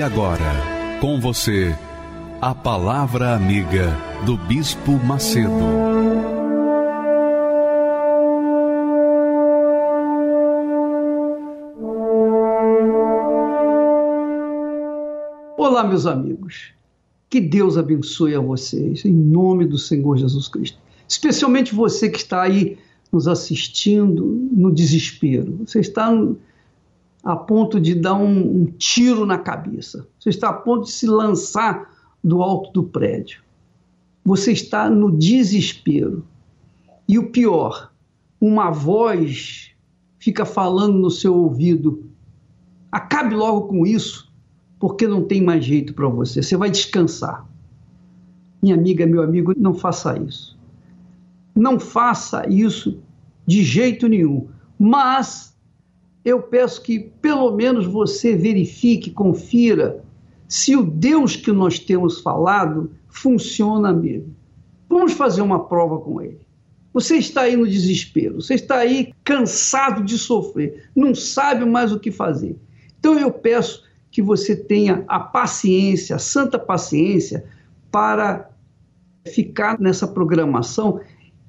E agora, com você, a Palavra Amiga do Bispo Macedo. Olá, meus amigos. Que Deus abençoe a vocês, em nome do Senhor Jesus Cristo. Especialmente você que está aí nos assistindo no desespero. Você está a ponto de dar um, um tiro na cabeça. Você está a ponto de se lançar do alto do prédio. Você está no desespero. E o pior, uma voz fica falando no seu ouvido: acabe logo com isso, porque não tem mais jeito para você. Você vai descansar. Minha amiga, meu amigo, não faça isso. Não faça isso de jeito nenhum. Mas eu peço que pelo menos você verifique, confira se o Deus que nós temos falado funciona mesmo. Vamos fazer uma prova com ele. Você está aí no desespero, você está aí cansado de sofrer, não sabe mais o que fazer. Então eu peço que você tenha a paciência, a santa paciência, para ficar nessa programação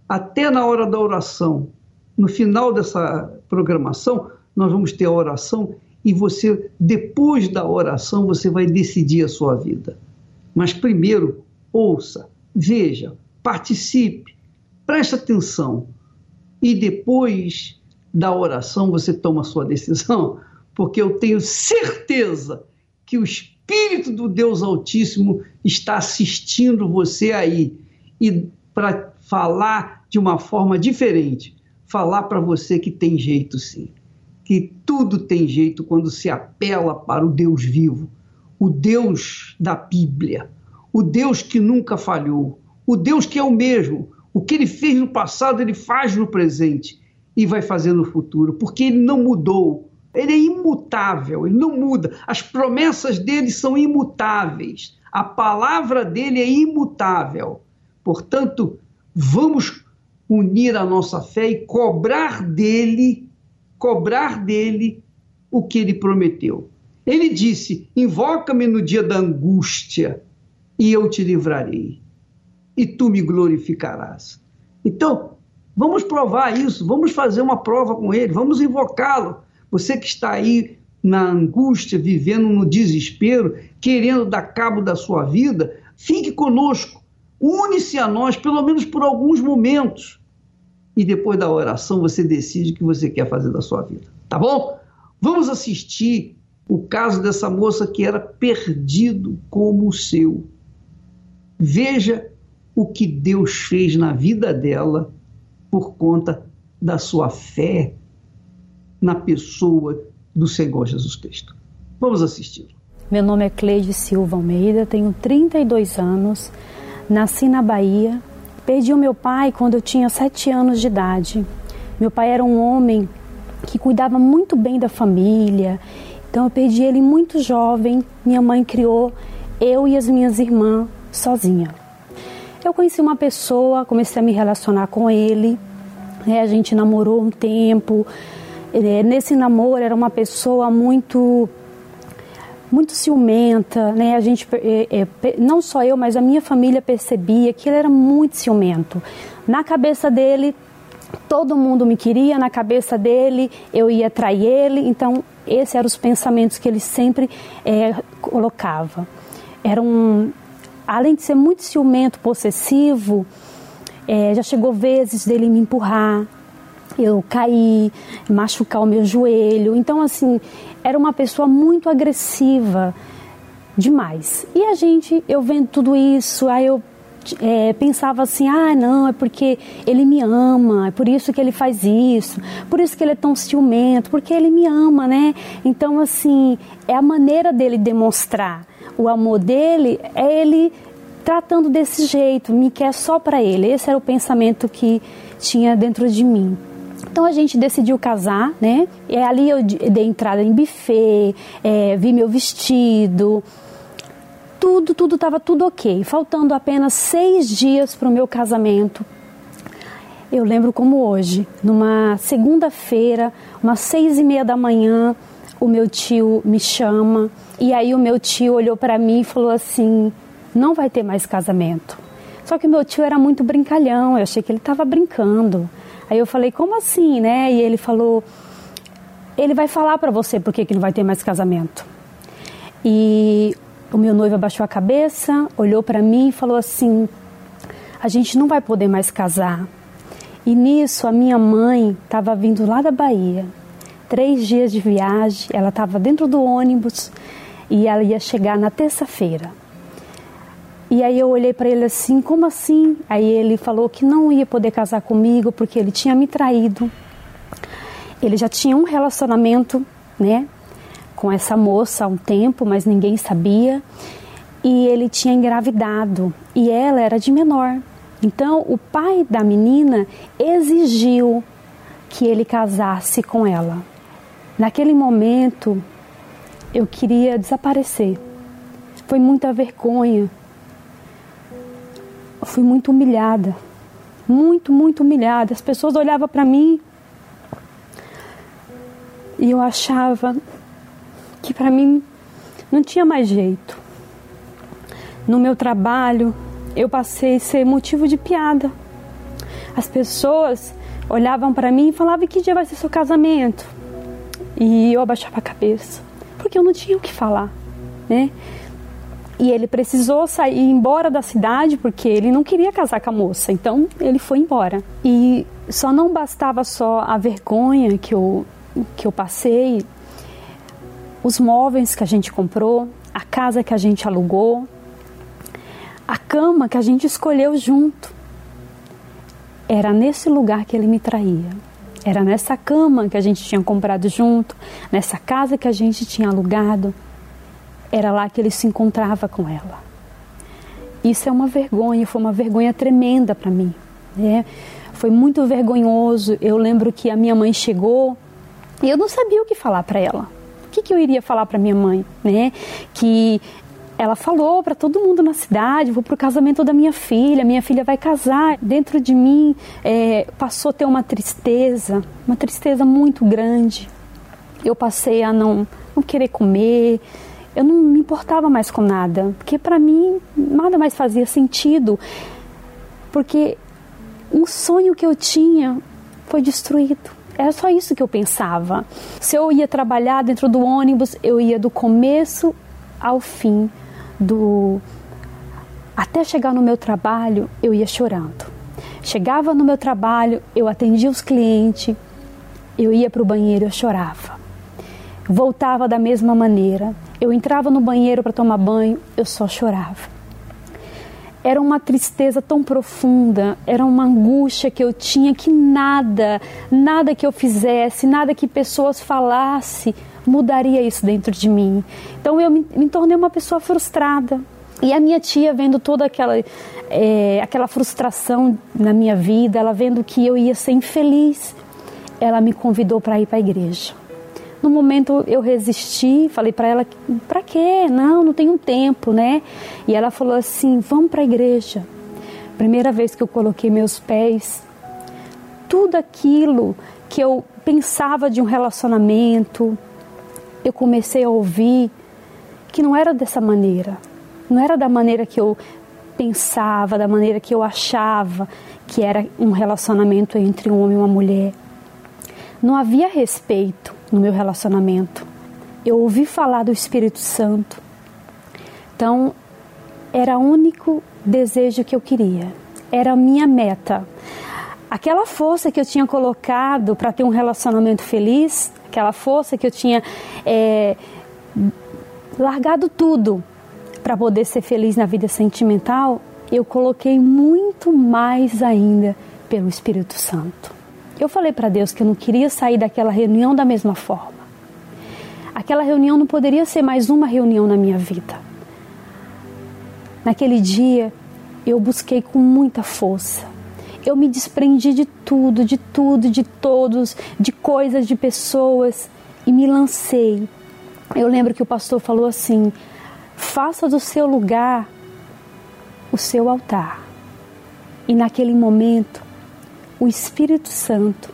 até na hora da oração. No final dessa programação, nós vamos ter a oração e você, depois da oração, você vai decidir a sua vida. Mas primeiro, ouça, veja, participe, preste atenção. E depois da oração você toma a sua decisão, porque eu tenho certeza que o Espírito do Deus Altíssimo está assistindo você aí e para falar de uma forma diferente, falar para você que tem jeito sim que tudo tem jeito quando se apela para o Deus vivo, o Deus da Bíblia, o Deus que nunca falhou, o Deus que é o mesmo. O que ele fez no passado, ele faz no presente e vai fazer no futuro, porque ele não mudou. Ele é imutável, ele não muda. As promessas dele são imutáveis. A palavra dele é imutável. Portanto, vamos unir a nossa fé e cobrar dele cobrar dele o que ele prometeu. Ele disse: Invoca-me no dia da angústia e eu te livrarei, e tu me glorificarás. Então, vamos provar isso, vamos fazer uma prova com ele, vamos invocá-lo. Você que está aí na angústia, vivendo no desespero, querendo dar cabo da sua vida, fique conosco, une-se a nós, pelo menos por alguns momentos e depois da oração você decide o que você quer fazer da sua vida. Tá bom? Vamos assistir o caso dessa moça que era perdido como o seu. Veja o que Deus fez na vida dela por conta da sua fé na pessoa do Senhor Jesus Cristo. Vamos assistir. Meu nome é Cleide Silva Almeida, tenho 32 anos, nasci na Bahia, Perdi o meu pai quando eu tinha sete anos de idade. Meu pai era um homem que cuidava muito bem da família, então eu perdi ele muito jovem. Minha mãe criou eu e as minhas irmãs sozinha. Eu conheci uma pessoa, comecei a me relacionar com ele, né? a gente namorou um tempo. É, nesse namoro era uma pessoa muito muito ciumenta, né? A gente, é, é, não só eu, mas a minha família percebia que ele era muito ciumento. Na cabeça dele, todo mundo me queria, na cabeça dele eu ia trair ele, então esses eram os pensamentos que ele sempre é, colocava. Era um, além de ser muito ciumento, possessivo, é, já chegou vezes dele me empurrar, eu caí, machucar o meu joelho. Então, assim, era uma pessoa muito agressiva demais. E a gente, eu vendo tudo isso, aí eu é, pensava assim: ah, não, é porque ele me ama, é por isso que ele faz isso, por isso que ele é tão ciumento, porque ele me ama, né? Então, assim, é a maneira dele demonstrar o amor dele, é ele tratando desse jeito, me quer só para ele. Esse era o pensamento que tinha dentro de mim. Então a gente decidiu casar, né? E ali eu dei entrada em buffet, é, vi meu vestido, tudo, tudo estava tudo ok. Faltando apenas seis dias para o meu casamento. Eu lembro como hoje, numa segunda-feira, umas seis e meia da manhã, o meu tio me chama e aí o meu tio olhou para mim e falou assim: não vai ter mais casamento. Só que o meu tio era muito brincalhão, eu achei que ele estava brincando. Aí eu falei: como assim, né? E ele falou: ele vai falar para você por que, não vai ter mais casamento. E o meu noivo abaixou a cabeça, olhou para mim e falou assim: a gente não vai poder mais casar. E nisso a minha mãe estava vindo lá da Bahia, três dias de viagem, ela estava dentro do ônibus e ela ia chegar na terça-feira. E aí eu olhei para ele assim, como assim? Aí ele falou que não ia poder casar comigo porque ele tinha me traído. Ele já tinha um relacionamento, né, com essa moça há um tempo, mas ninguém sabia. E ele tinha engravidado e ela era de menor. Então o pai da menina exigiu que ele casasse com ela. Naquele momento eu queria desaparecer. Foi muita vergonha. Fui muito humilhada. Muito, muito humilhada. As pessoas olhavam para mim e eu achava que para mim não tinha mais jeito. No meu trabalho, eu passei a ser motivo de piada. As pessoas olhavam para mim e falavam: Que dia vai ser seu casamento? E eu abaixava a cabeça, porque eu não tinha o que falar, né? E ele precisou sair embora da cidade porque ele não queria casar com a moça, então ele foi embora. E só não bastava só a vergonha que eu, que eu passei, os móveis que a gente comprou, a casa que a gente alugou, a cama que a gente escolheu junto. Era nesse lugar que ele me traía. Era nessa cama que a gente tinha comprado junto, nessa casa que a gente tinha alugado. Era lá que ele se encontrava com ela. Isso é uma vergonha, foi uma vergonha tremenda para mim. Né? Foi muito vergonhoso. Eu lembro que a minha mãe chegou e eu não sabia o que falar para ela que, que eu iria falar para minha mãe, né? Que ela falou para todo mundo na cidade, vou para o casamento da minha filha, minha filha vai casar. Dentro de mim é, passou a ter uma tristeza, uma tristeza muito grande. Eu passei a não, não querer comer, eu não me importava mais com nada, porque para mim nada mais fazia sentido, porque um sonho que eu tinha foi destruído. Era só isso que eu pensava. Se eu ia trabalhar dentro do ônibus, eu ia do começo ao fim do até chegar no meu trabalho, eu ia chorando. Chegava no meu trabalho, eu atendia os clientes, eu ia para o banheiro, eu chorava. Voltava da mesma maneira. Eu entrava no banheiro para tomar banho, eu só chorava era uma tristeza tão profunda, era uma angústia que eu tinha que nada, nada que eu fizesse, nada que pessoas falassem mudaria isso dentro de mim. Então eu me, me tornei uma pessoa frustrada. E a minha tia vendo toda aquela, é, aquela frustração na minha vida, ela vendo que eu ia ser infeliz, ela me convidou para ir para a igreja. No momento eu resisti, falei para ela: para quê? Não, não tenho tempo, né? E ela falou assim: vamos para a igreja. Primeira vez que eu coloquei meus pés, tudo aquilo que eu pensava de um relacionamento, eu comecei a ouvir que não era dessa maneira. Não era da maneira que eu pensava, da maneira que eu achava que era um relacionamento entre um homem e uma mulher. Não havia respeito no meu relacionamento. Eu ouvi falar do Espírito Santo. Então, era o único desejo que eu queria. Era a minha meta. Aquela força que eu tinha colocado para ter um relacionamento feliz, aquela força que eu tinha é, largado tudo para poder ser feliz na vida sentimental, eu coloquei muito mais ainda pelo Espírito Santo. Eu falei para Deus que eu não queria sair daquela reunião da mesma forma. Aquela reunião não poderia ser mais uma reunião na minha vida. Naquele dia, eu busquei com muita força. Eu me desprendi de tudo, de tudo, de todos, de coisas, de pessoas e me lancei. Eu lembro que o pastor falou assim: faça do seu lugar o seu altar. E naquele momento, o Espírito Santo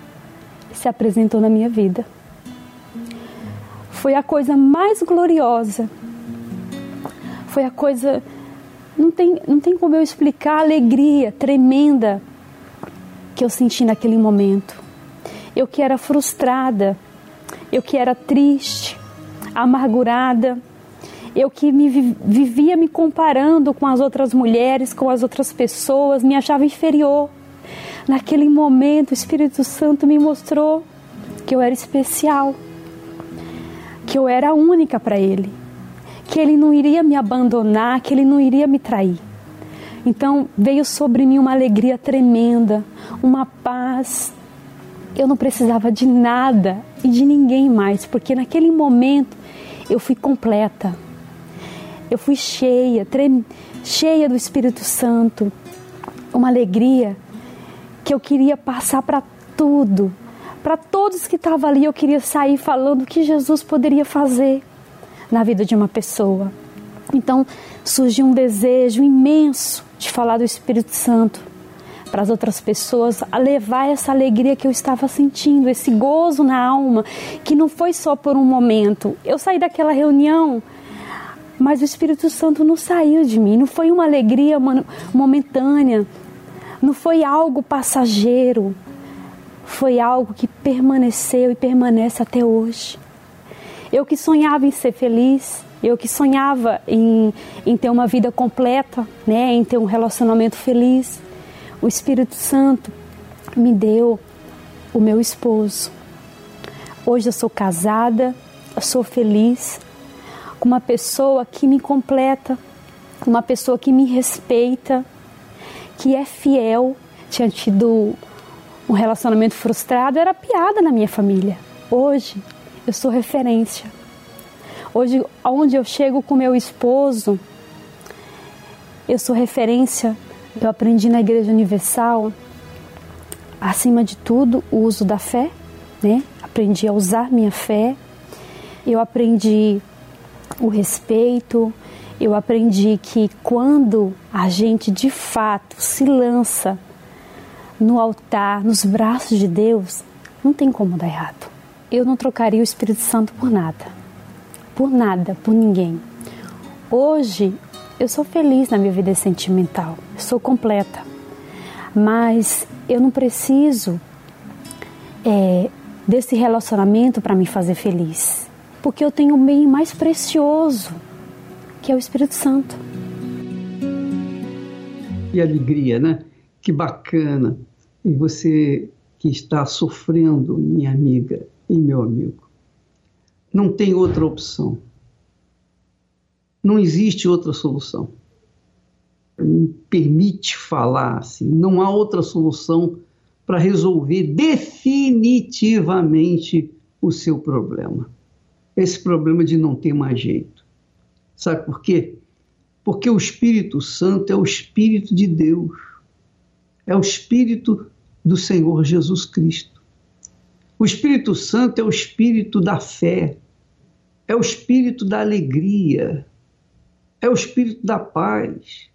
se apresentou na minha vida. Foi a coisa mais gloriosa. Foi a coisa. Não tem, não tem como eu explicar a alegria tremenda que eu senti naquele momento. Eu que era frustrada, eu que era triste, amargurada, eu que me vivia me comparando com as outras mulheres, com as outras pessoas, me achava inferior. Naquele momento, o Espírito Santo me mostrou que eu era especial, que eu era única para Ele, que Ele não iria me abandonar, que Ele não iria me trair. Então veio sobre mim uma alegria tremenda, uma paz. Eu não precisava de nada e de ninguém mais, porque naquele momento eu fui completa eu fui cheia, cheia do Espírito Santo, uma alegria que eu queria passar para tudo, para todos que estavam ali. Eu queria sair falando o que Jesus poderia fazer na vida de uma pessoa. Então surgiu um desejo imenso de falar do Espírito Santo para as outras pessoas, a levar essa alegria que eu estava sentindo, esse gozo na alma, que não foi só por um momento. Eu saí daquela reunião mas o Espírito Santo não saiu de mim, não foi uma alegria momentânea, não foi algo passageiro, foi algo que permaneceu e permanece até hoje. Eu que sonhava em ser feliz, eu que sonhava em, em ter uma vida completa, né, em ter um relacionamento feliz, o Espírito Santo me deu o meu esposo. Hoje eu sou casada, eu sou feliz, com uma pessoa que me completa, uma pessoa que me respeita, que é fiel. Tinha tido um relacionamento frustrado, era piada na minha família. Hoje eu sou referência. Hoje, onde eu chego com meu esposo, eu sou referência. Eu aprendi na Igreja Universal, acima de tudo, o uso da fé, né? Aprendi a usar minha fé. Eu aprendi o respeito. Eu aprendi que quando a gente de fato se lança no altar, nos braços de Deus, não tem como dar errado. Eu não trocaria o Espírito Santo por nada. Por nada, por ninguém. Hoje eu sou feliz na minha vida sentimental, sou completa. Mas eu não preciso é, desse relacionamento para me fazer feliz porque eu tenho o bem mais precioso, que é o Espírito Santo. Que alegria, né? Que bacana. E você que está sofrendo, minha amiga e meu amigo, não tem outra opção. Não existe outra solução. Me permite falar assim, não há outra solução para resolver definitivamente o seu problema esse problema de não ter mais jeito. Sabe por quê? Porque o Espírito Santo é o Espírito de Deus, é o Espírito do Senhor Jesus Cristo. O Espírito Santo é o Espírito da fé, é o Espírito da alegria, é o Espírito da paz,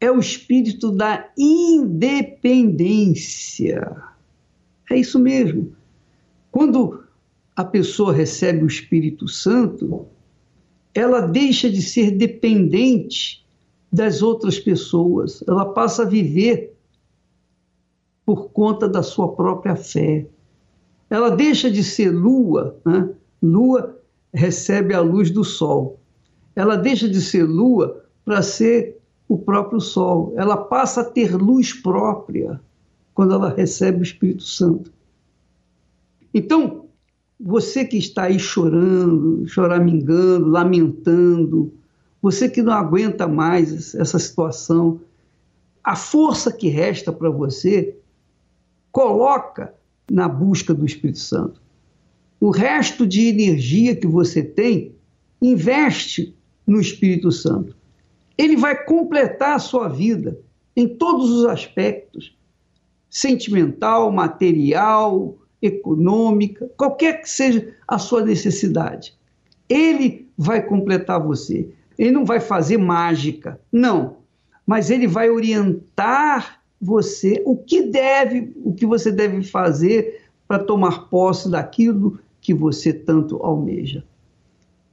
é o Espírito da independência. É isso mesmo. Quando a pessoa recebe o Espírito Santo, ela deixa de ser dependente das outras pessoas, ela passa a viver por conta da sua própria fé. Ela deixa de ser lua, né? lua recebe a luz do sol. Ela deixa de ser lua para ser o próprio sol. Ela passa a ter luz própria quando ela recebe o Espírito Santo. Então, você que está aí chorando, choramingando, lamentando, você que não aguenta mais essa situação, a força que resta para você, coloca na busca do Espírito Santo. O resto de energia que você tem, investe no Espírito Santo. Ele vai completar a sua vida em todos os aspectos sentimental, material, econômica, qualquer que seja a sua necessidade. Ele vai completar você. Ele não vai fazer mágica, não, mas ele vai orientar você o que deve, o que você deve fazer para tomar posse daquilo que você tanto almeja.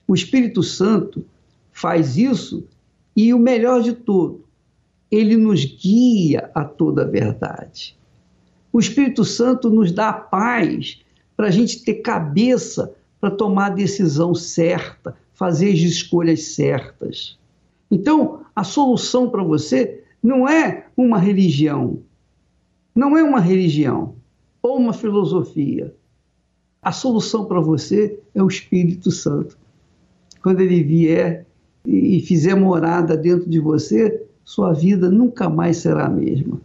O Espírito Santo faz isso e o melhor de tudo, ele nos guia a toda a verdade. O Espírito Santo nos dá paz para a gente ter cabeça para tomar a decisão certa, fazer as escolhas certas. Então, a solução para você não é uma religião, não é uma religião ou uma filosofia. A solução para você é o Espírito Santo. Quando ele vier e fizer morada dentro de você, sua vida nunca mais será a mesma.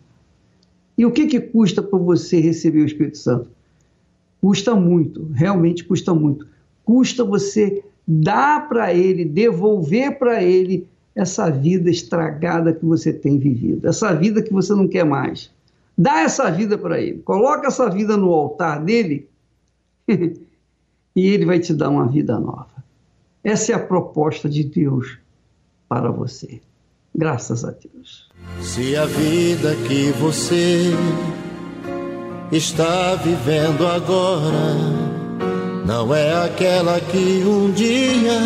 E o que, que custa para você receber o Espírito Santo? Custa muito, realmente custa muito. Custa você dar para ele, devolver para ele essa vida estragada que você tem vivido, essa vida que você não quer mais. Dá essa vida para ele, coloca essa vida no altar dele e ele vai te dar uma vida nova. Essa é a proposta de Deus para você. Graças a Deus. Se a vida que você está vivendo agora não é aquela que um dia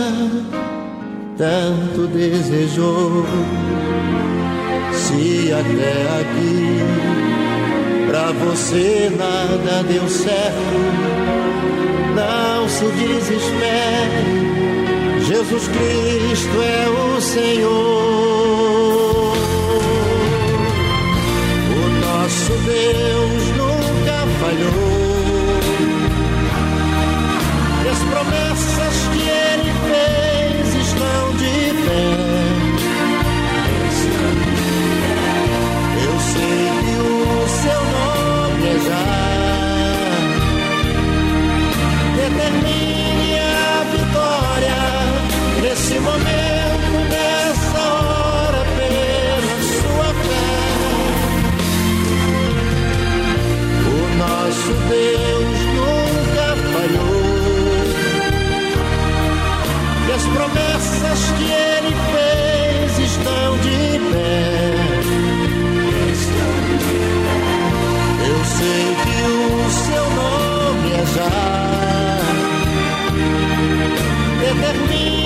tanto desejou, se até aqui pra você nada deu certo, não se desespere. Jesus Cristo é o Senhor. nosso Deus nunca falhou. Promessas que ele fez estão de pé. Eu sei que o seu nome é já. Determine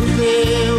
Nosso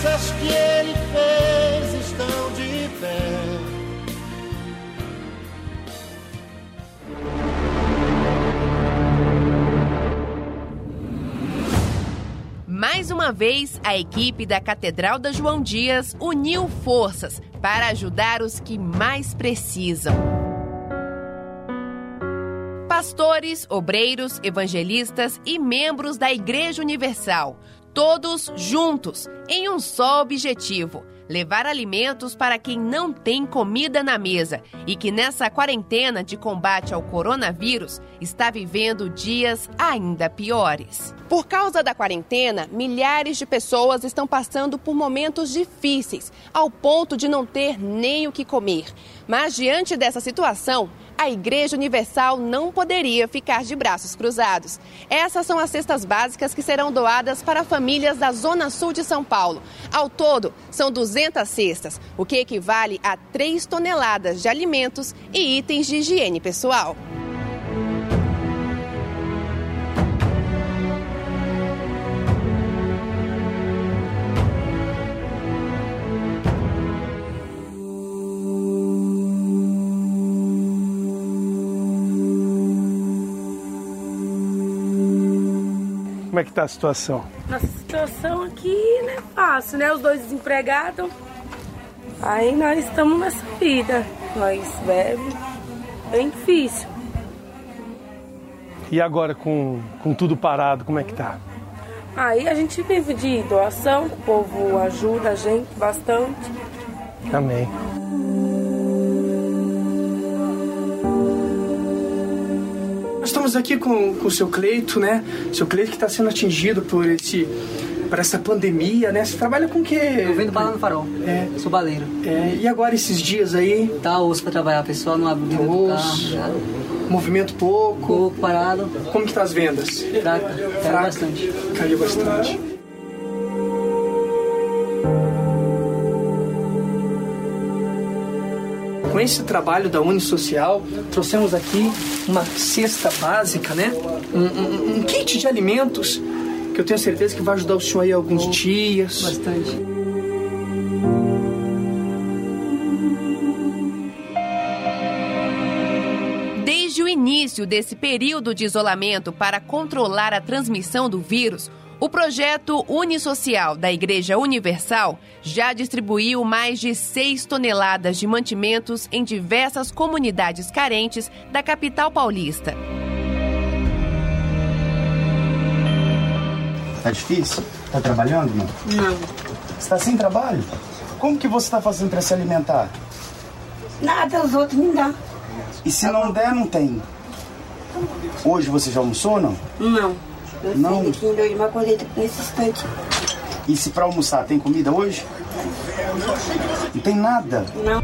promessas que ele fez estão de pé. Mais uma vez, a equipe da Catedral da João Dias uniu forças para ajudar os que mais precisam. Pastores, obreiros, evangelistas e membros da Igreja Universal todos juntos em um só objetivo levar alimentos para quem não tem comida na mesa e que nessa quarentena de combate ao coronavírus está vivendo dias ainda piores. Por causa da quarentena, milhares de pessoas estão passando por momentos difíceis, ao ponto de não ter nem o que comer. Mas diante dessa situação, a Igreja Universal não poderia ficar de braços cruzados. Essas são as cestas básicas que serão doadas para famílias da Zona Sul de São Paulo. Ao todo, são 200 cestas, o que equivale a 3 toneladas de alimentos e itens de higiene pessoal. Como é que tá a situação? Nossa situação aqui não é fácil, né? Os dois desempregados. Aí nós estamos nessa vida. Nós bebemos. Bem difícil. E agora com, com tudo parado, como é que tá? Aí a gente vive de doação, o povo ajuda a gente bastante. Amém. Estamos aqui com, com o seu Cleito, né? Seu Cleito que está sendo atingido por esse por essa pandemia, né? Você trabalha com o quê? Eu vendo bala no farol. É. Sou baleiro. É. E agora esses dias aí? Tá osso pra trabalhar, pessoal não abre o osso. Carro, Movimento pouco. Pouco, parado. Como que tá as vendas? Fraca. Caiu bastante. Caiu bastante. Com esse trabalho da Unisocial, trouxemos aqui uma cesta básica, né? Um, um, um, kit de alimentos que eu tenho certeza que vai ajudar o senhor aí alguns oh, dias. Bastante. Desde o início desse período de isolamento para controlar a transmissão do vírus, o projeto Unisocial da Igreja Universal já distribuiu mais de 6 toneladas de mantimentos em diversas comunidades carentes da capital paulista. Tá difícil? Tá trabalhando, não? Não. Você tá sem trabalho? Como que você tá fazendo para se alimentar? Nada, os outros me dão. E se não der, não tem? Hoje você já almoçou, não? Não. Eu não. hoje uma colheita nesse instante. E se para almoçar tem comida hoje? Não tem nada? Não.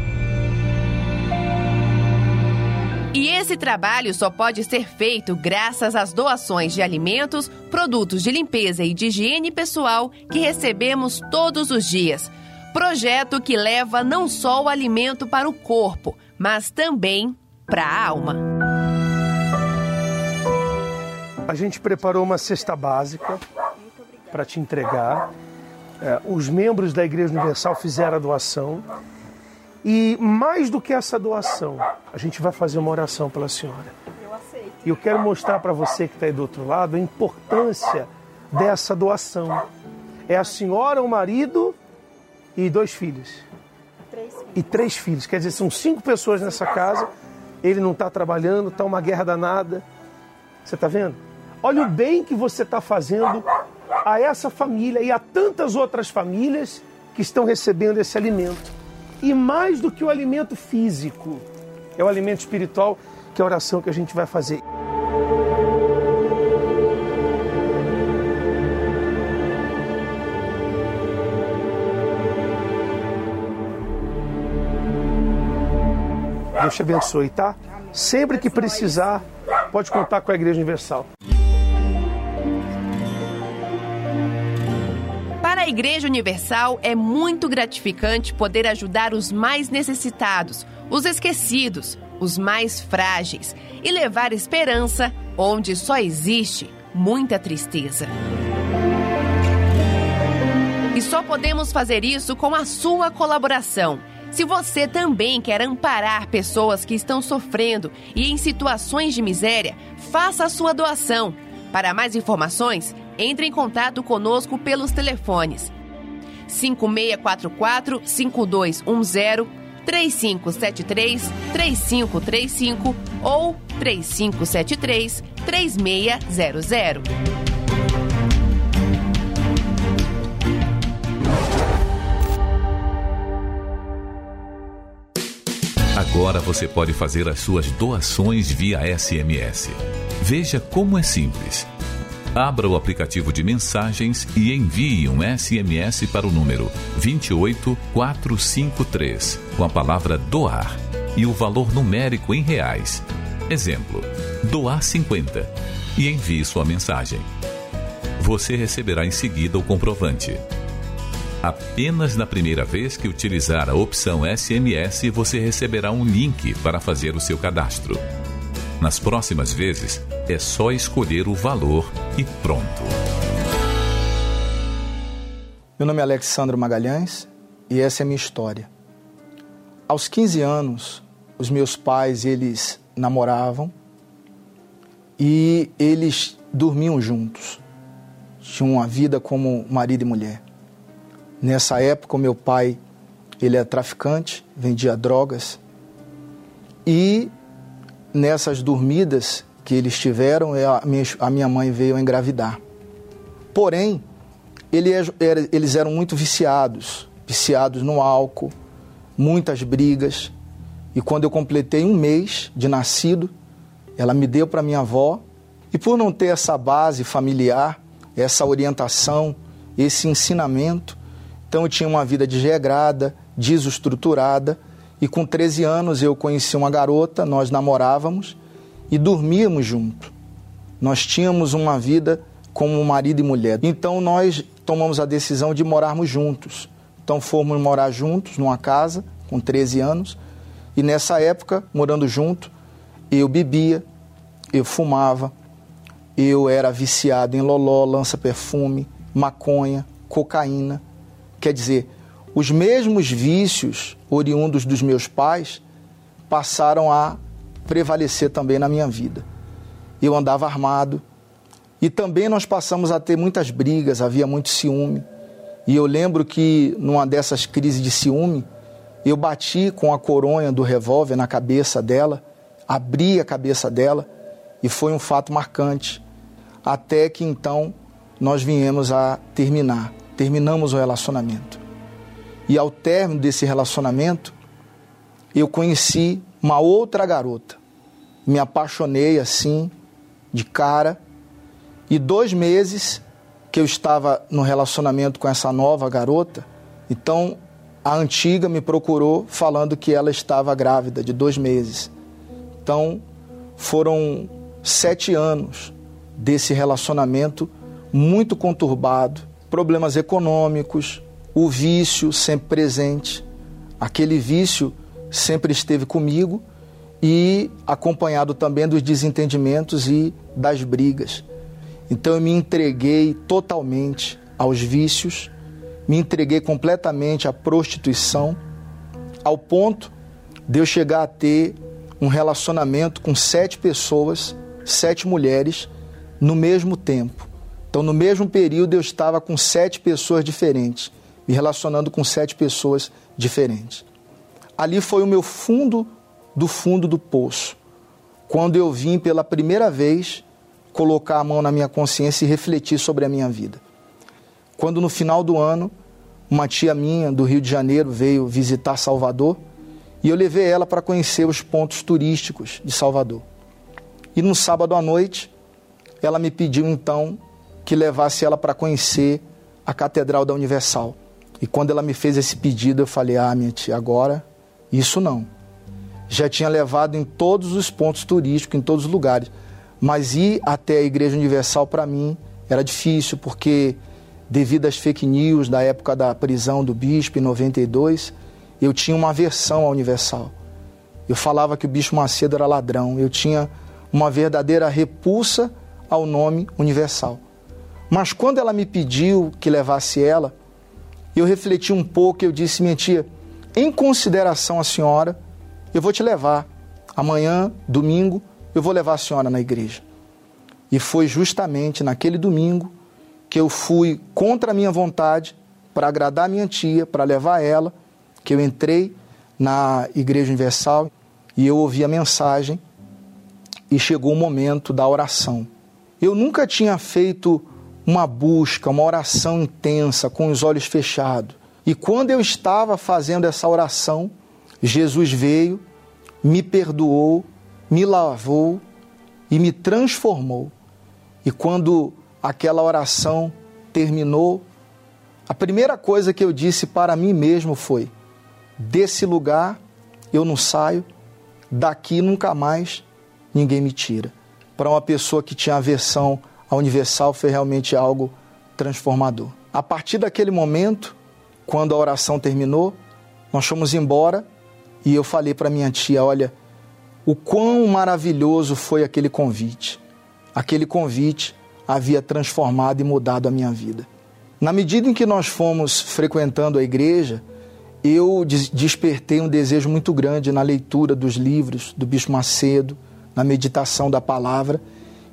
E esse trabalho só pode ser feito graças às doações de alimentos, produtos de limpeza e de higiene pessoal que recebemos todos os dias. Projeto que leva não só o alimento para o corpo, mas também para a alma. A gente preparou uma cesta básica para te entregar. É, os membros da Igreja Universal fizeram a doação. E mais do que essa doação, a gente vai fazer uma oração pela senhora. E eu quero mostrar para você que está aí do outro lado a importância dessa doação. É a senhora, o marido e dois filhos. Três filhos. E três filhos. Quer dizer, são cinco pessoas nessa casa. Ele não está trabalhando, está uma guerra danada. Você está vendo? Olha o bem que você está fazendo a essa família e a tantas outras famílias que estão recebendo esse alimento. E mais do que o alimento físico, é o alimento espiritual, que é a oração que a gente vai fazer. Deus te abençoe, tá? Sempre que precisar, pode contar com a Igreja Universal. A Igreja Universal é muito gratificante poder ajudar os mais necessitados, os esquecidos, os mais frágeis e levar esperança onde só existe muita tristeza. E só podemos fazer isso com a sua colaboração. Se você também quer amparar pessoas que estão sofrendo e em situações de miséria, faça a sua doação. Para mais informações, Entre em contato conosco pelos telefones 5644 5210 3573 3535 ou 3573 3600. Agora você pode fazer as suas doações via SMS. Veja como é simples. Abra o aplicativo de mensagens e envie um SMS para o número 28453 com a palavra doar e o valor numérico em reais. Exemplo: doar 50 e envie sua mensagem. Você receberá em seguida o comprovante. Apenas na primeira vez que utilizar a opção SMS, você receberá um link para fazer o seu cadastro. Nas próximas vezes, é só escolher o valor e pronto. Meu nome é Alexandre Magalhães e essa é a minha história. Aos 15 anos, os meus pais, eles namoravam e eles dormiam juntos. Tinham uma vida como marido e mulher. Nessa época, o meu pai, ele é traficante, vendia drogas. E nessas dormidas que eles tiveram, é a minha, a minha mãe veio a engravidar. Porém, é, eles eram muito viciados, viciados no álcool, muitas brigas. E quando eu completei um mês de nascido, ela me deu para minha avó. E por não ter essa base familiar, essa orientação, esse ensinamento, então eu tinha uma vida desregrada, desestruturada. E com 13 anos eu conheci uma garota, nós namorávamos e dormíamos junto. Nós tínhamos uma vida como marido e mulher. Então nós tomamos a decisão de morarmos juntos. Então fomos morar juntos numa casa com 13 anos. E nessa época, morando junto, eu bebia, eu fumava, eu era viciado em loló, lança-perfume, maconha, cocaína. Quer dizer, os mesmos vícios oriundos dos meus pais passaram a prevalecer também na minha vida. Eu andava armado e também nós passamos a ter muitas brigas, havia muito ciúme. E eu lembro que numa dessas crises de ciúme, eu bati com a coronha do revólver na cabeça dela, abri a cabeça dela e foi um fato marcante. Até que então nós viemos a terminar, terminamos o relacionamento. E ao término desse relacionamento, eu conheci uma outra garota. Me apaixonei assim, de cara. E dois meses que eu estava no relacionamento com essa nova garota, então a antiga me procurou falando que ela estava grávida de dois meses. Então foram sete anos desse relacionamento muito conturbado, problemas econômicos, o vício sempre presente. Aquele vício sempre esteve comigo e acompanhado também dos desentendimentos e das brigas. Então eu me entreguei totalmente aos vícios, me entreguei completamente à prostituição, ao ponto de eu chegar a ter um relacionamento com sete pessoas, sete mulheres, no mesmo tempo. Então, no mesmo período, eu estava com sete pessoas diferentes me relacionando com sete pessoas diferentes. Ali foi o meu fundo do fundo do poço, quando eu vim pela primeira vez colocar a mão na minha consciência e refletir sobre a minha vida. Quando no final do ano, uma tia minha do Rio de Janeiro veio visitar Salvador e eu levei ela para conhecer os pontos turísticos de Salvador. E no sábado à noite, ela me pediu então que levasse ela para conhecer a Catedral da Universal. E quando ela me fez esse pedido, eu falei: ah, minha tia, agora isso não. Já tinha levado em todos os pontos turísticos, em todos os lugares. Mas ir até a Igreja Universal para mim era difícil, porque devido às fake news da época da prisão do bispo em 92, eu tinha uma aversão à Universal. Eu falava que o Bispo Macedo era ladrão. Eu tinha uma verdadeira repulsa ao nome Universal. Mas quando ela me pediu que levasse ela, eu refleti um pouco e eu disse, minha tia, em consideração a senhora, eu vou te levar. Amanhã, domingo, eu vou levar a senhora na igreja. E foi justamente naquele domingo que eu fui contra a minha vontade para agradar minha tia, para levar ela, que eu entrei na Igreja Universal e eu ouvi a mensagem e chegou o momento da oração. Eu nunca tinha feito uma busca, uma oração intensa, com os olhos fechados. E quando eu estava fazendo essa oração, Jesus veio, me perdoou, me lavou e me transformou. E quando aquela oração terminou, a primeira coisa que eu disse para mim mesmo foi: desse lugar eu não saio, daqui nunca mais ninguém me tira. Para uma pessoa que tinha aversão à Universal, foi realmente algo transformador. A partir daquele momento, quando a oração terminou, nós fomos embora e eu falei para minha tia: olha, o quão maravilhoso foi aquele convite. Aquele convite havia transformado e mudado a minha vida. Na medida em que nós fomos frequentando a igreja, eu despertei um desejo muito grande na leitura dos livros do Bispo Macedo, na meditação da palavra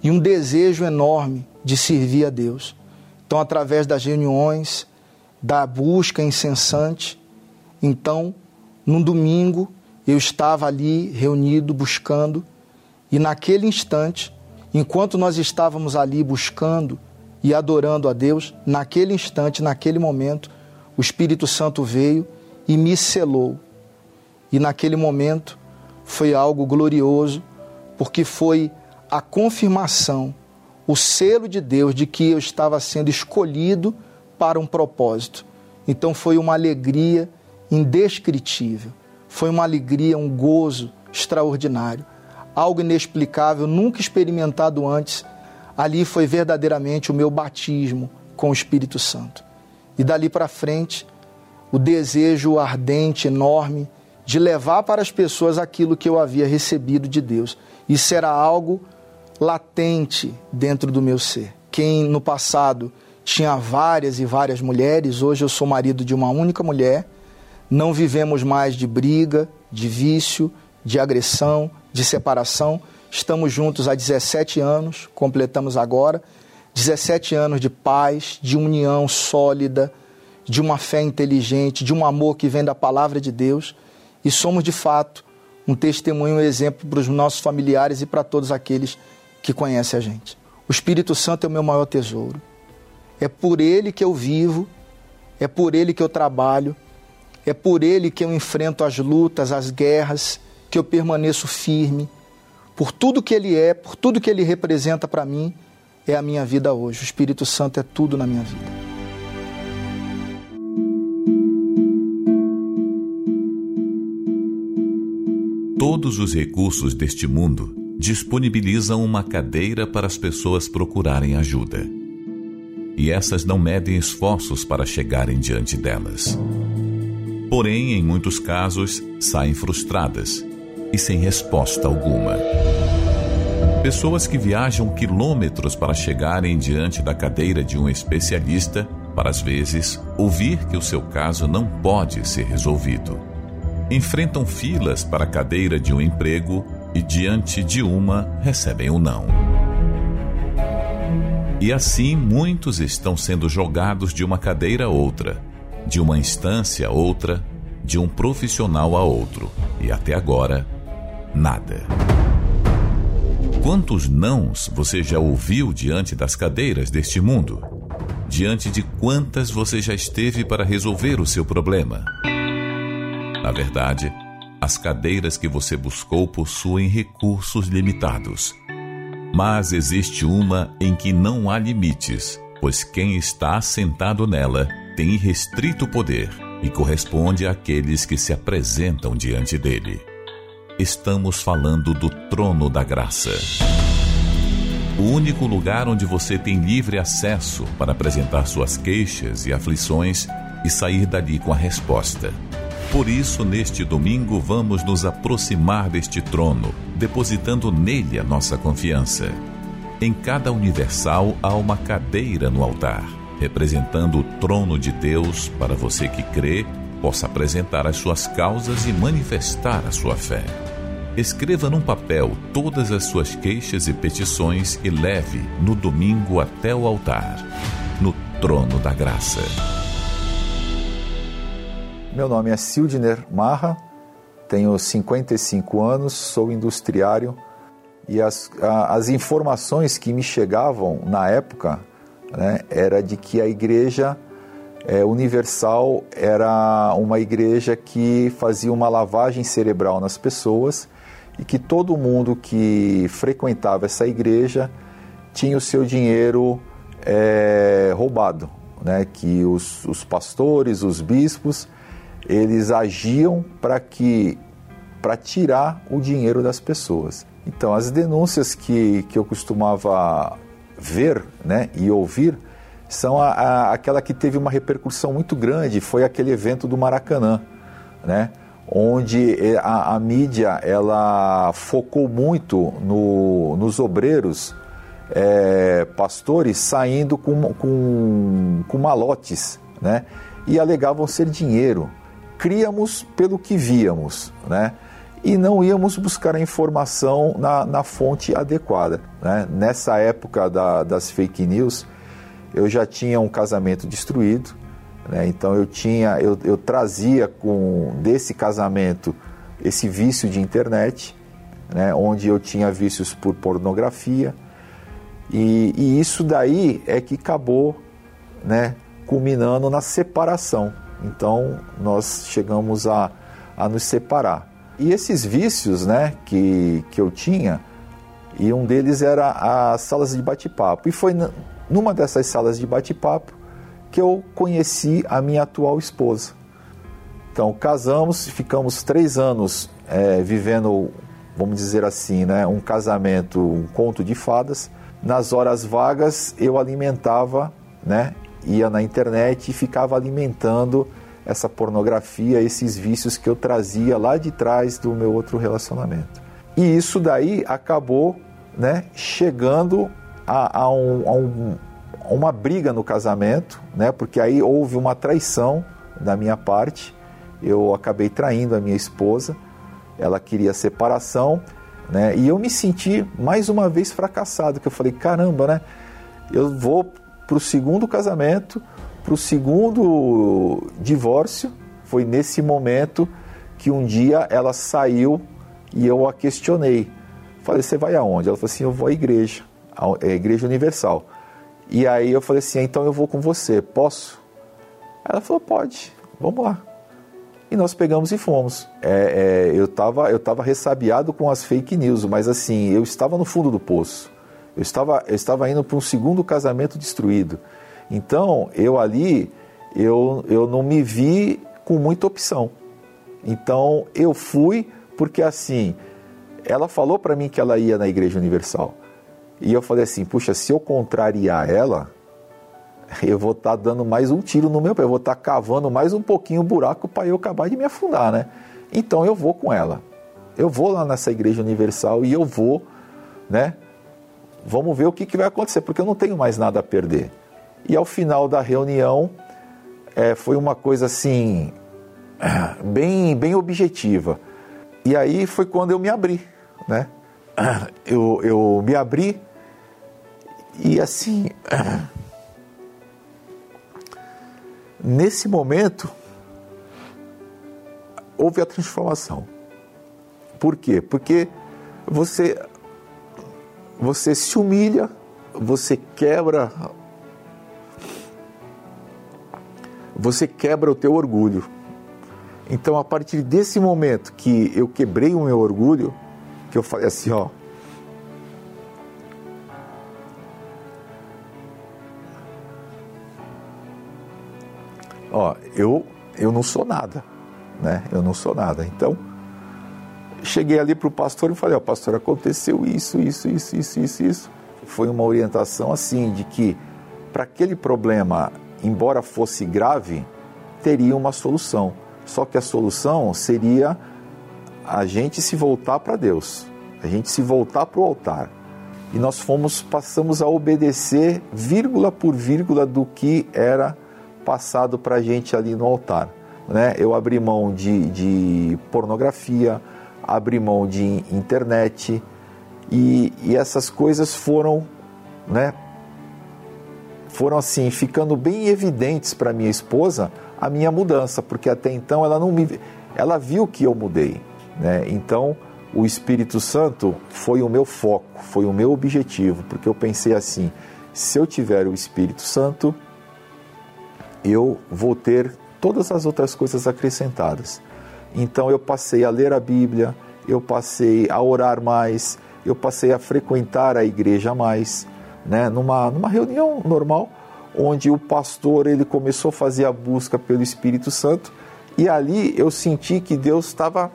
e um desejo enorme de servir a Deus. Então, através das reuniões, da busca incessante, então, num domingo, eu estava ali reunido, buscando, e naquele instante, enquanto nós estávamos ali buscando e adorando a Deus, naquele instante, naquele momento, o Espírito Santo veio e me selou. E naquele momento foi algo glorioso, porque foi a confirmação, o selo de Deus de que eu estava sendo escolhido para um propósito. Então foi uma alegria indescritível, foi uma alegria, um gozo extraordinário, algo inexplicável, nunca experimentado antes. Ali foi verdadeiramente o meu batismo com o Espírito Santo. E dali para frente, o desejo ardente, enorme, de levar para as pessoas aquilo que eu havia recebido de Deus. Isso era algo latente dentro do meu ser. Quem no passado tinha várias e várias mulheres, hoje eu sou marido de uma única mulher. Não vivemos mais de briga, de vício, de agressão, de separação. Estamos juntos há 17 anos, completamos agora. 17 anos de paz, de união sólida, de uma fé inteligente, de um amor que vem da palavra de Deus. E somos, de fato, um testemunho, um exemplo para os nossos familiares e para todos aqueles que conhecem a gente. O Espírito Santo é o meu maior tesouro. É por ele que eu vivo, é por ele que eu trabalho, é por ele que eu enfrento as lutas, as guerras, que eu permaneço firme. Por tudo que ele é, por tudo que ele representa para mim, é a minha vida hoje. O Espírito Santo é tudo na minha vida. Todos os recursos deste mundo disponibilizam uma cadeira para as pessoas procurarem ajuda. E essas não medem esforços para chegarem diante delas. Porém, em muitos casos, saem frustradas e sem resposta alguma. Pessoas que viajam quilômetros para chegarem diante da cadeira de um especialista para, às vezes, ouvir que o seu caso não pode ser resolvido enfrentam filas para a cadeira de um emprego e, diante de uma, recebem o um não. E assim muitos estão sendo jogados de uma cadeira a outra, de uma instância a outra, de um profissional a outro, e até agora, nada. Quantos nãos você já ouviu diante das cadeiras deste mundo? Diante de quantas você já esteve para resolver o seu problema? Na verdade, as cadeiras que você buscou possuem recursos limitados. Mas existe uma em que não há limites, pois quem está sentado nela tem irrestrito poder e corresponde àqueles que se apresentam diante dele. Estamos falando do trono da graça. O único lugar onde você tem livre acesso para apresentar suas queixas e aflições e sair dali com a resposta. Por isso, neste domingo, vamos nos aproximar deste trono, depositando nele a nossa confiança. Em cada universal há uma cadeira no altar, representando o trono de Deus para você que crê possa apresentar as suas causas e manifestar a sua fé. Escreva num papel todas as suas queixas e petições e leve no domingo até o altar. No trono da graça. Meu nome é Sildner Marra, tenho 55 anos, sou industriário e as, a, as informações que me chegavam na época né, era de que a igreja é, universal era uma igreja que fazia uma lavagem cerebral nas pessoas e que todo mundo que frequentava essa igreja tinha o seu dinheiro é, roubado, né? que os, os pastores, os bispos, eles agiam para que para tirar o dinheiro das pessoas. Então, as denúncias que, que eu costumava ver né, e ouvir são a, a, aquela que teve uma repercussão muito grande, foi aquele evento do Maracanã, né, onde a, a mídia ela focou muito no, nos obreiros, é, pastores saindo com, com, com malotes, né, e alegavam ser dinheiro. Críamos pelo que víamos, né? e não íamos buscar a informação na, na fonte adequada. Né? Nessa época da, das fake news, eu já tinha um casamento destruído, né? então eu tinha, eu, eu trazia com desse casamento esse vício de internet, né? onde eu tinha vícios por pornografia, e, e isso daí é que acabou, né, culminando na separação. Então nós chegamos a, a nos separar. E esses vícios né, que, que eu tinha, e um deles era as salas de bate-papo. E foi numa dessas salas de bate-papo que eu conheci a minha atual esposa. Então, casamos, ficamos três anos é, vivendo, vamos dizer assim, né, um casamento, um conto de fadas. Nas horas vagas, eu alimentava, né, ia na internet e ficava alimentando essa pornografia, esses vícios que eu trazia lá de trás do meu outro relacionamento. E isso daí acabou né, chegando a, a, um, a, um, a uma briga no casamento, né, porque aí houve uma traição da minha parte, eu acabei traindo a minha esposa, ela queria separação, né, e eu me senti mais uma vez fracassado, que eu falei, caramba, né, eu vou para o segundo casamento, para o segundo divórcio, foi nesse momento que um dia ela saiu e eu a questionei. Falei, você vai aonde? Ela falou assim, eu vou à igreja, à Igreja Universal. E aí eu falei assim, então eu vou com você, posso? Ela falou, pode, vamos lá. E nós pegamos e fomos. É, é, eu estava eu tava ressabiado com as fake news, mas assim, eu estava no fundo do poço. Eu estava, eu estava indo para um segundo casamento destruído. Então, eu ali, eu, eu não me vi com muita opção. Então, eu fui porque assim, ela falou para mim que ela ia na Igreja Universal. E eu falei assim, puxa, se eu contrariar ela, eu vou estar tá dando mais um tiro no meu pé, eu vou estar tá cavando mais um pouquinho o buraco para eu acabar de me afundar, né? Então eu vou com ela. Eu vou lá nessa Igreja Universal e eu vou, né? Vamos ver o que, que vai acontecer, porque eu não tenho mais nada a perder. E ao final da reunião é, foi uma coisa assim bem bem objetiva. E aí foi quando eu me abri, né? Eu, eu me abri e assim nesse momento houve a transformação. Por quê? Porque você você se humilha, você quebra você quebra o teu orgulho. Então, a partir desse momento que eu quebrei o meu orgulho, que eu falei assim, ó, ó, eu eu não sou nada, né? Eu não sou nada. Então, cheguei ali para o pastor e falei, ó, pastor, aconteceu isso, isso, isso, isso, isso, isso. Foi uma orientação assim de que para aquele problema embora fosse grave, teria uma solução. Só que a solução seria a gente se voltar para Deus, a gente se voltar para o altar. E nós fomos, passamos a obedecer vírgula por vírgula do que era passado para a gente ali no altar. Né? Eu abri mão de, de pornografia, abri mão de internet e, e essas coisas foram né, foram assim ficando bem evidentes para minha esposa a minha mudança, porque até então ela não me ela viu que eu mudei, né? Então, o Espírito Santo foi o meu foco, foi o meu objetivo, porque eu pensei assim: se eu tiver o Espírito Santo, eu vou ter todas as outras coisas acrescentadas. Então eu passei a ler a Bíblia, eu passei a orar mais, eu passei a frequentar a igreja mais, né? Numa numa reunião normal, onde o pastor ele começou a fazer a busca pelo Espírito Santo, e ali eu senti que Deus estava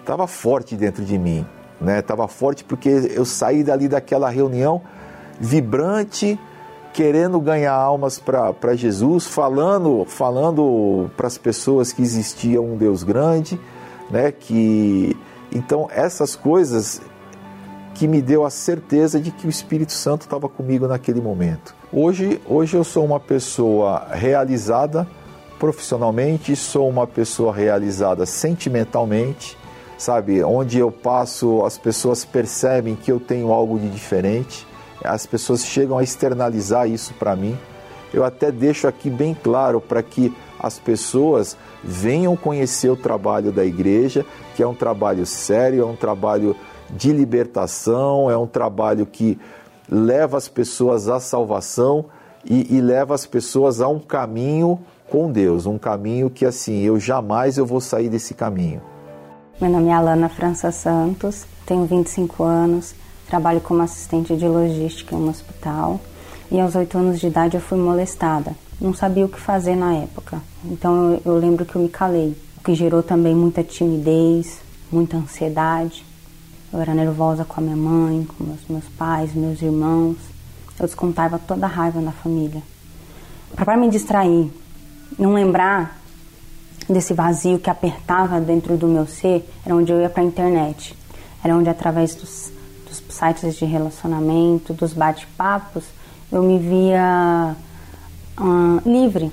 estava forte dentro de mim, né? Estava forte porque eu saí dali daquela reunião vibrante, querendo ganhar almas para Jesus, falando falando para as pessoas que existia um Deus grande, né? Que então essas coisas que me deu a certeza de que o Espírito Santo estava comigo naquele momento. Hoje, hoje eu sou uma pessoa realizada profissionalmente, sou uma pessoa realizada sentimentalmente, sabe? Onde eu passo, as pessoas percebem que eu tenho algo de diferente, as pessoas chegam a externalizar isso para mim. Eu até deixo aqui bem claro para que as pessoas venham conhecer o trabalho da igreja, que é um trabalho sério, é um trabalho de libertação, é um trabalho que leva as pessoas à salvação e, e leva as pessoas a um caminho com Deus, um caminho que assim eu jamais eu vou sair desse caminho. Meu nome é Alana França Santos, tenho 25 anos, trabalho como assistente de logística em um hospital e aos 8 anos de idade eu fui molestada. Não sabia o que fazer na época, então eu, eu lembro que eu me calei, o que gerou também muita timidez, muita ansiedade. Eu era nervosa com a minha mãe, com meus, meus pais, meus irmãos. Eu descontava toda a raiva na família. Para me distrair, não lembrar desse vazio que apertava dentro do meu ser, era onde eu ia para a internet. Era onde, através dos sites de relacionamento, dos bate-papos, eu me via uh, livre.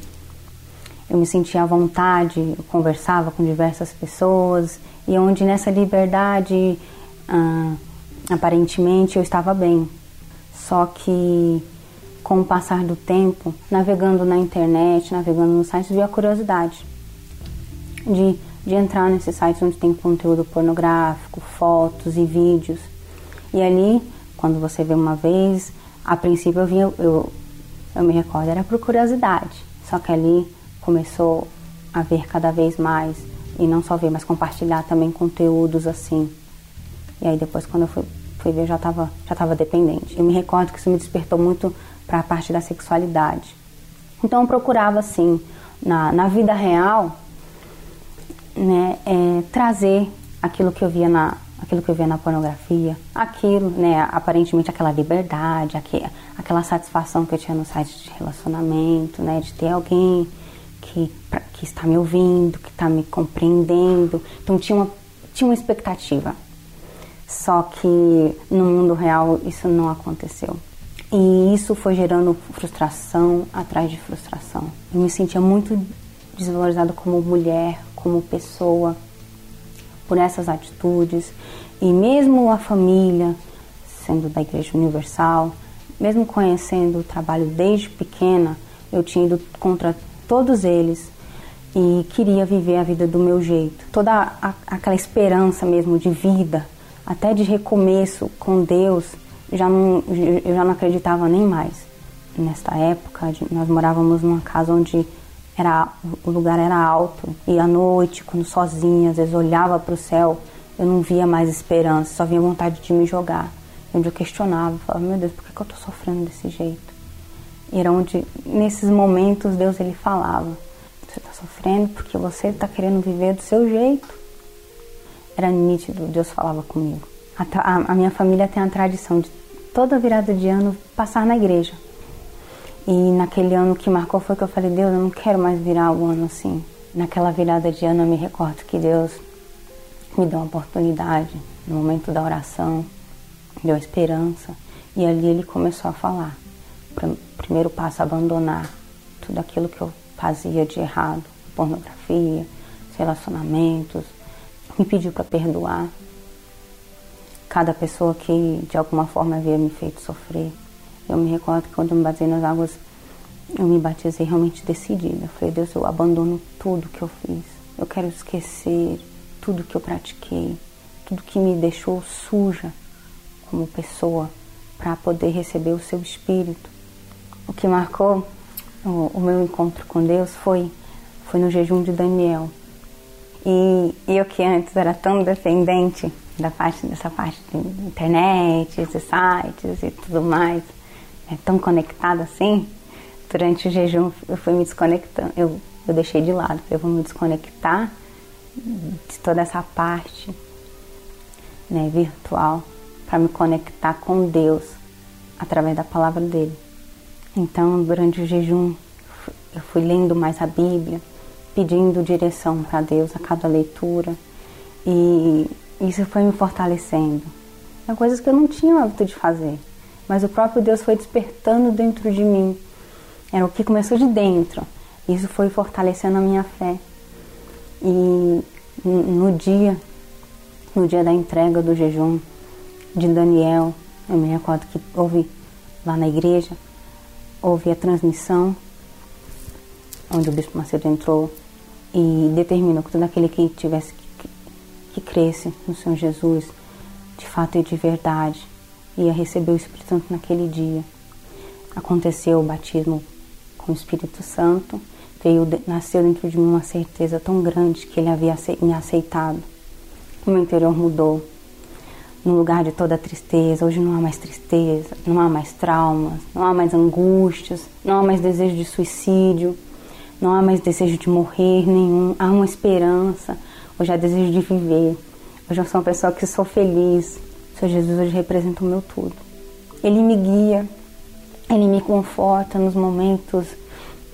Eu me sentia à vontade, eu conversava com diversas pessoas, e onde nessa liberdade, uh, aparentemente, eu estava bem. Só que com o passar do tempo, navegando na internet, navegando nos sites, vi a curiosidade de, de entrar nesses sites onde tem conteúdo pornográfico, fotos e vídeos. E ali, quando você vê uma vez, a princípio eu, vi, eu, eu me recordo, era por curiosidade. Só que ali começou a ver cada vez mais, e não só ver, mas compartilhar também conteúdos assim. E aí depois, quando eu fui, fui ver, eu já estava já tava dependente. Eu me recordo que isso me despertou muito para a parte da sexualidade. Então eu procurava, assim, na, na vida real, né, é, trazer aquilo que eu via na aquilo que eu via na pornografia, aquilo, né, aparentemente aquela liberdade, aquela, aquela satisfação que eu tinha no site de relacionamento, né, de ter alguém que, pra, que está me ouvindo, que está me compreendendo. Então tinha uma, tinha uma expectativa. Só que no mundo real isso não aconteceu. E isso foi gerando frustração atrás de frustração. Eu me sentia muito desvalorizada como mulher, como pessoa, por essas atitudes. E mesmo a família, sendo da Igreja Universal, mesmo conhecendo o trabalho desde pequena, eu tinha ido contra todos eles e queria viver a vida do meu jeito. Toda a, aquela esperança mesmo de vida, até de recomeço com Deus, já não, eu já não acreditava nem mais. Nesta época, nós morávamos numa casa onde era, o lugar era alto e à noite, quando sozinha, às vezes olhava para o céu, eu não via mais esperança, só via vontade de me jogar. Onde eu questionava, falava, meu Deus, por que, eu estou sofrendo desse jeito? E era onde, nesses momentos, Deus ele falava, você está sofrendo porque você está querendo viver do seu jeito. Era nítido, Deus falava comigo. A, a, a minha família tem a tradição de toda virada de ano passar na igreja. E naquele ano que marcou foi que eu falei, Deus, eu não quero mais virar o ano assim. Naquela virada de ano eu me recordo que Deus me deu uma oportunidade no momento da oração, deu esperança. E ali ele começou a falar. Primeiro passo, abandonar tudo aquilo que eu fazia de errado, pornografia, relacionamentos. Me pediu para perdoar cada pessoa que de alguma forma havia me feito sofrer. Eu me recordo que quando eu me batei nas águas eu me batizei realmente decidida. Eu falei, Deus, eu abandono tudo que eu fiz. Eu quero esquecer tudo que eu pratiquei, tudo que me deixou suja como pessoa para poder receber o seu espírito. O que marcou o, o, meu encontro com Deus foi foi no jejum de Daniel. E eu que antes era tão dependente da parte dessa parte de internet, de sites e tudo mais, é tão conectada assim, durante o jejum eu fui me desconectando, eu, eu deixei de lado, eu vou me desconectar de toda essa parte né, virtual para me conectar com Deus através da palavra dele. Então, durante o jejum, eu fui lendo mais a Bíblia, pedindo direção para Deus a cada leitura e isso foi me fortalecendo. São coisas que eu não tinha o hábito de fazer, mas o próprio Deus foi despertando dentro de mim era o que começou de dentro. Isso foi fortalecendo a minha fé. E no dia, no dia da entrega do jejum de Daniel, eu me recordo que houve lá na igreja, houve a transmissão, onde o Bispo Macedo entrou e determinou que todo aquele que tivesse que, que cresce no Senhor Jesus, de fato e de verdade, ia receber o Espírito Santo naquele dia. Aconteceu o batismo com o Espírito Santo, veio, nasceu dentro de mim uma certeza tão grande que ele havia me aceitado. O meu interior mudou. No lugar de toda tristeza, hoje não há mais tristeza, não há mais traumas, não há mais angústias, não há mais desejo de suicídio, não há mais desejo de morrer nenhum, há uma esperança, hoje há desejo de viver. Hoje eu sou uma pessoa que sou feliz. Senhor Jesus hoje representa o meu tudo. Ele me guia, ele me conforta nos momentos,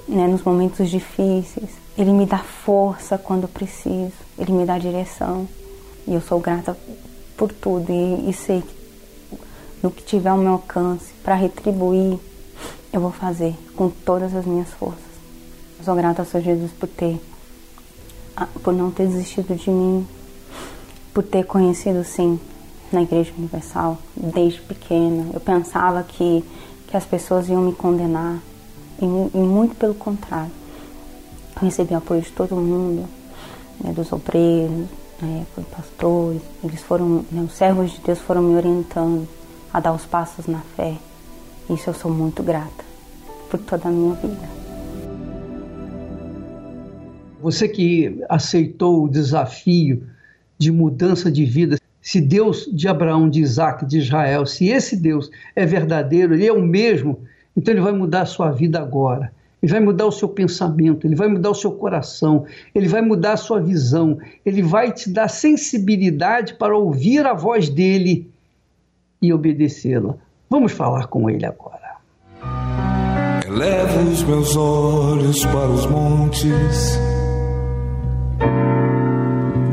né, nos momentos difíceis. Ele me dá força quando preciso. Ele me dá direção. E eu sou grata por tudo e, e sei que no que tiver ao meu alcance para retribuir, eu vou fazer com todas as minhas forças. Eu sou grata ao Senhor Jesus por ter, ah, por não ter desistido de mim, por ter conhecido sim na Igreja Universal desde pequena. Eu pensava que que as pessoas iam me condenar. E, e muito pelo contrário. Eu recebi apoio de todo mundo, né, dos obreiros, né, por pastores. Eles foram, né, os servos de Deus foram me orientando a dar os passos na fé. Isso eu sou muito grata por toda a minha vida. Você que aceitou o desafio de mudança de vida, se Deus de Abraão, de Isaac, de Israel, se esse Deus é verdadeiro, ele é o mesmo, então ele vai mudar a sua vida agora. Ele vai mudar o seu pensamento, ele vai mudar o seu coração, ele vai mudar a sua visão, ele vai te dar sensibilidade para ouvir a voz dele e obedecê-la. Vamos falar com ele agora. Elevo os meus olhos para os montes